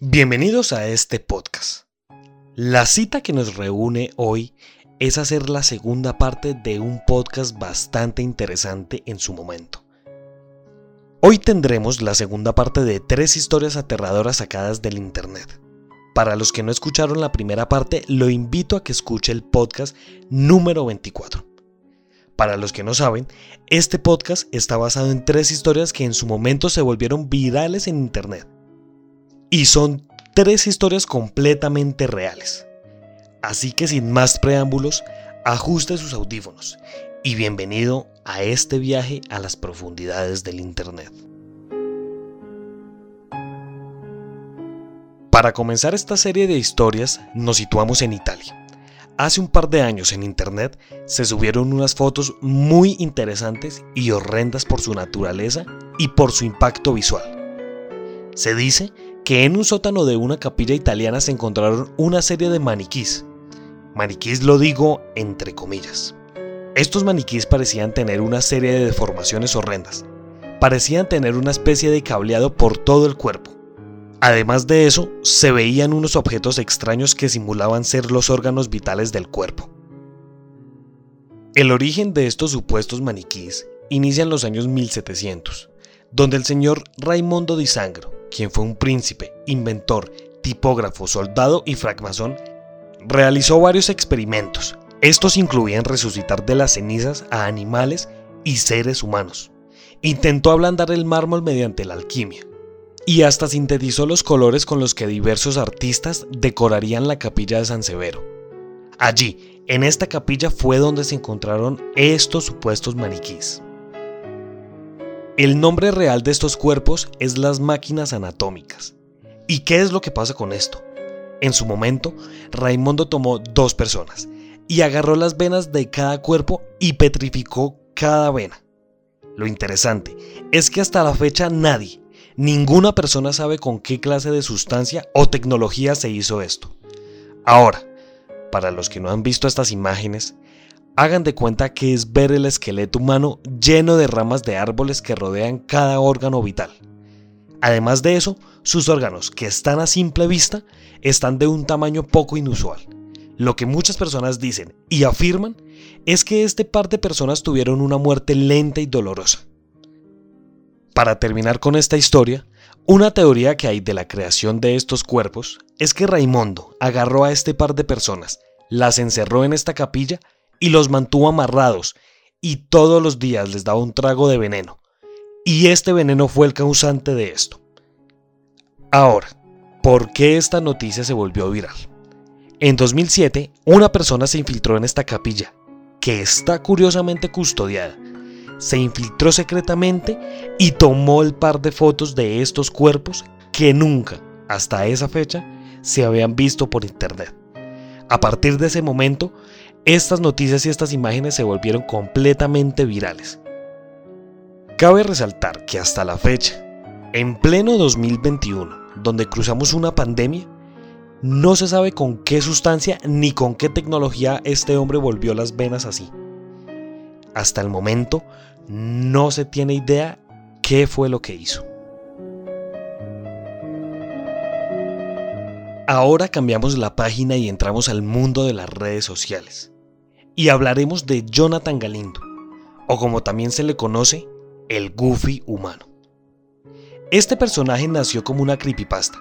Bienvenidos a este podcast. La cita que nos reúne hoy es hacer la segunda parte de un podcast bastante interesante en su momento. Hoy tendremos la segunda parte de tres historias aterradoras sacadas del Internet. Para los que no escucharon la primera parte, lo invito a que escuche el podcast número 24. Para los que no saben, este podcast está basado en tres historias que en su momento se volvieron virales en Internet y son tres historias completamente reales. Así que sin más preámbulos, ajuste sus audífonos y bienvenido a este viaje a las profundidades del Internet. Para comenzar esta serie de historias, nos situamos en Italia. Hace un par de años en Internet se subieron unas fotos muy interesantes y horrendas por su naturaleza y por su impacto visual. Se dice en un sótano de una capilla italiana se encontraron una serie de maniquís. Maniquís lo digo entre comillas. Estos maniquís parecían tener una serie de deformaciones horrendas. Parecían tener una especie de cableado por todo el cuerpo. Además de eso, se veían unos objetos extraños que simulaban ser los órganos vitales del cuerpo. El origen de estos supuestos maniquís inicia en los años 1700, donde el señor Raimondo di Sangro, quien fue un príncipe, inventor, tipógrafo, soldado y francmasón, realizó varios experimentos. Estos incluían resucitar de las cenizas a animales y seres humanos. Intentó ablandar el mármol mediante la alquimia y hasta sintetizó los colores con los que diversos artistas decorarían la capilla de San Severo. Allí, en esta capilla fue donde se encontraron estos supuestos maniquís. El nombre real de estos cuerpos es las máquinas anatómicas. ¿Y qué es lo que pasa con esto? En su momento, Raimondo tomó dos personas y agarró las venas de cada cuerpo y petrificó cada vena. Lo interesante es que hasta la fecha nadie, ninguna persona sabe con qué clase de sustancia o tecnología se hizo esto. Ahora, para los que no han visto estas imágenes, Hagan de cuenta que es ver el esqueleto humano lleno de ramas de árboles que rodean cada órgano vital. Además de eso, sus órganos, que están a simple vista, están de un tamaño poco inusual. Lo que muchas personas dicen y afirman es que este par de personas tuvieron una muerte lenta y dolorosa. Para terminar con esta historia, una teoría que hay de la creación de estos cuerpos es que Raimondo agarró a este par de personas, las encerró en esta capilla y los mantuvo amarrados y todos los días les daba un trago de veneno. Y este veneno fue el causante de esto. Ahora, ¿por qué esta noticia se volvió viral? En 2007, una persona se infiltró en esta capilla, que está curiosamente custodiada. Se infiltró secretamente y tomó el par de fotos de estos cuerpos que nunca, hasta esa fecha, se habían visto por internet. A partir de ese momento, estas noticias y estas imágenes se volvieron completamente virales. Cabe resaltar que hasta la fecha, en pleno 2021, donde cruzamos una pandemia, no se sabe con qué sustancia ni con qué tecnología este hombre volvió las venas así. Hasta el momento no se tiene idea qué fue lo que hizo. Ahora cambiamos la página y entramos al mundo de las redes sociales y hablaremos de Jonathan Galindo, o como también se le conoce, el Goofy humano. Este personaje nació como una creepypasta,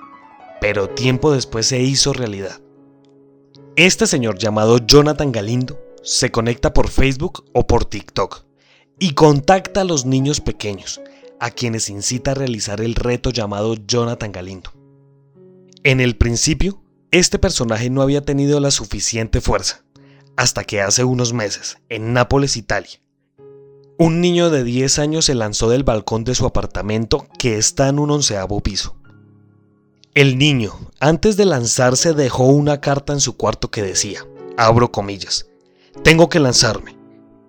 pero tiempo después se hizo realidad. Este señor llamado Jonathan Galindo se conecta por Facebook o por TikTok y contacta a los niños pequeños, a quienes incita a realizar el reto llamado Jonathan Galindo. En el principio, este personaje no había tenido la suficiente fuerza, hasta que hace unos meses, en Nápoles, Italia, un niño de 10 años se lanzó del balcón de su apartamento que está en un onceavo piso. El niño, antes de lanzarse, dejó una carta en su cuarto que decía, abro comillas, tengo que lanzarme,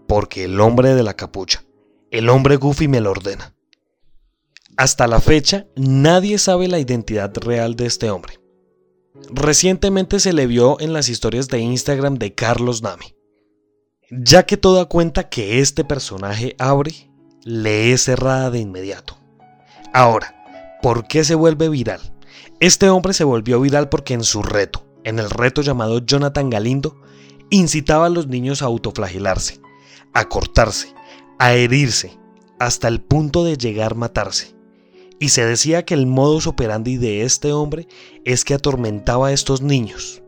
porque el hombre de la capucha, el hombre Goofy me lo ordena. Hasta la fecha, nadie sabe la identidad real de este hombre. Recientemente se le vio en las historias de Instagram de Carlos Nami, ya que toda cuenta que este personaje abre, le es cerrada de inmediato. Ahora, ¿por qué se vuelve viral? Este hombre se volvió viral porque en su reto, en el reto llamado Jonathan Galindo, incitaba a los niños a autoflagelarse, a cortarse, a herirse, hasta el punto de llegar a matarse. Y se decía que el modus operandi de este hombre es que atormentaba a estos niños.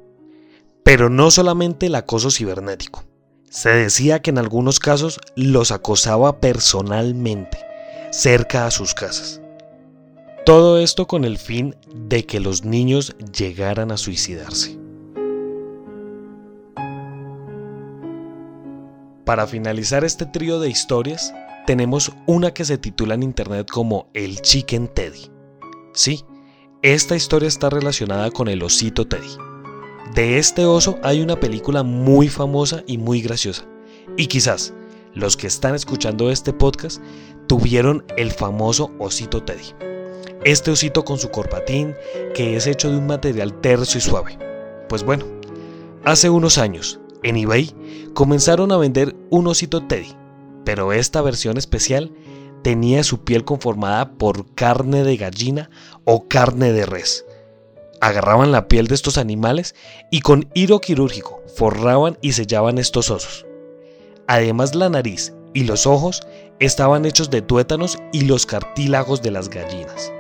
Pero no solamente el acoso cibernético. Se decía que en algunos casos los acosaba personalmente, cerca a sus casas. Todo esto con el fin de que los niños llegaran a suicidarse. Para finalizar este trío de historias, tenemos una que se titula en internet como El Chicken Teddy. Sí, esta historia está relacionada con el osito Teddy. De este oso hay una película muy famosa y muy graciosa. Y quizás los que están escuchando este podcast tuvieron el famoso osito Teddy. Este osito con su corbatín que es hecho de un material terso y suave. Pues bueno, hace unos años en eBay comenzaron a vender un osito Teddy, pero esta versión especial tenía su piel conformada por carne de gallina o carne de res. Agarraban la piel de estos animales y con hilo quirúrgico forraban y sellaban estos osos. Además la nariz y los ojos estaban hechos de tuétanos y los cartílagos de las gallinas.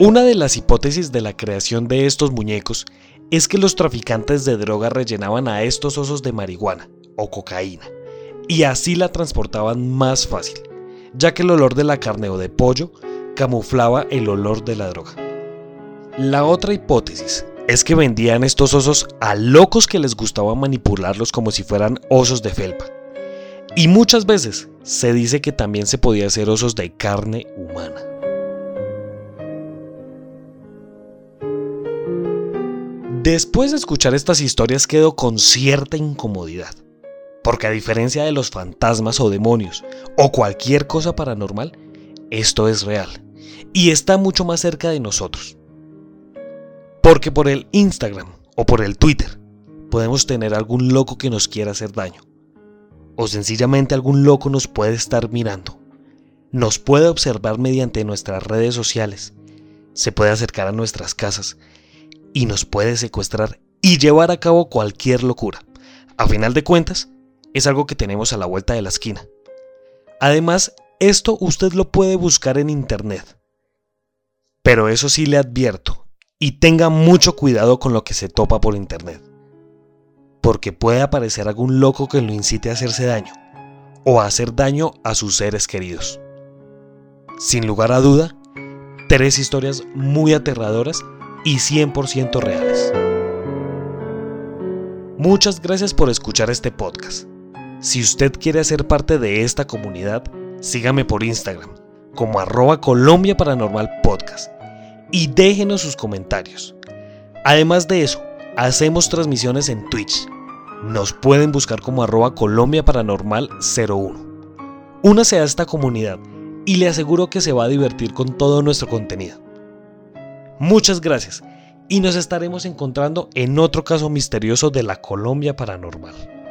Una de las hipótesis de la creación de estos muñecos es que los traficantes de droga rellenaban a estos osos de marihuana o cocaína y así la transportaban más fácil, ya que el olor de la carne o de pollo camuflaba el olor de la droga. La otra hipótesis es que vendían estos osos a locos que les gustaba manipularlos como si fueran osos de felpa. Y muchas veces se dice que también se podía hacer osos de carne humana. Después de escuchar estas historias quedo con cierta incomodidad, porque a diferencia de los fantasmas o demonios o cualquier cosa paranormal, esto es real y está mucho más cerca de nosotros. Porque por el Instagram o por el Twitter podemos tener algún loco que nos quiera hacer daño. O sencillamente algún loco nos puede estar mirando. Nos puede observar mediante nuestras redes sociales. Se puede acercar a nuestras casas y nos puede secuestrar y llevar a cabo cualquier locura. A final de cuentas, es algo que tenemos a la vuelta de la esquina. Además, esto usted lo puede buscar en internet. Pero eso sí le advierto, y tenga mucho cuidado con lo que se topa por internet. Porque puede aparecer algún loco que lo incite a hacerse daño, o a hacer daño a sus seres queridos. Sin lugar a duda, tres historias muy aterradoras y 100% reales. Muchas gracias por escuchar este podcast. Si usted quiere hacer parte de esta comunidad, sígame por Instagram como arroba Colombia Paranormal Podcast y déjenos sus comentarios. Además de eso, hacemos transmisiones en Twitch. Nos pueden buscar como arroba Colombia Paranormal 01. Únase a esta comunidad y le aseguro que se va a divertir con todo nuestro contenido. Muchas gracias y nos estaremos encontrando en otro caso misterioso de la Colombia paranormal.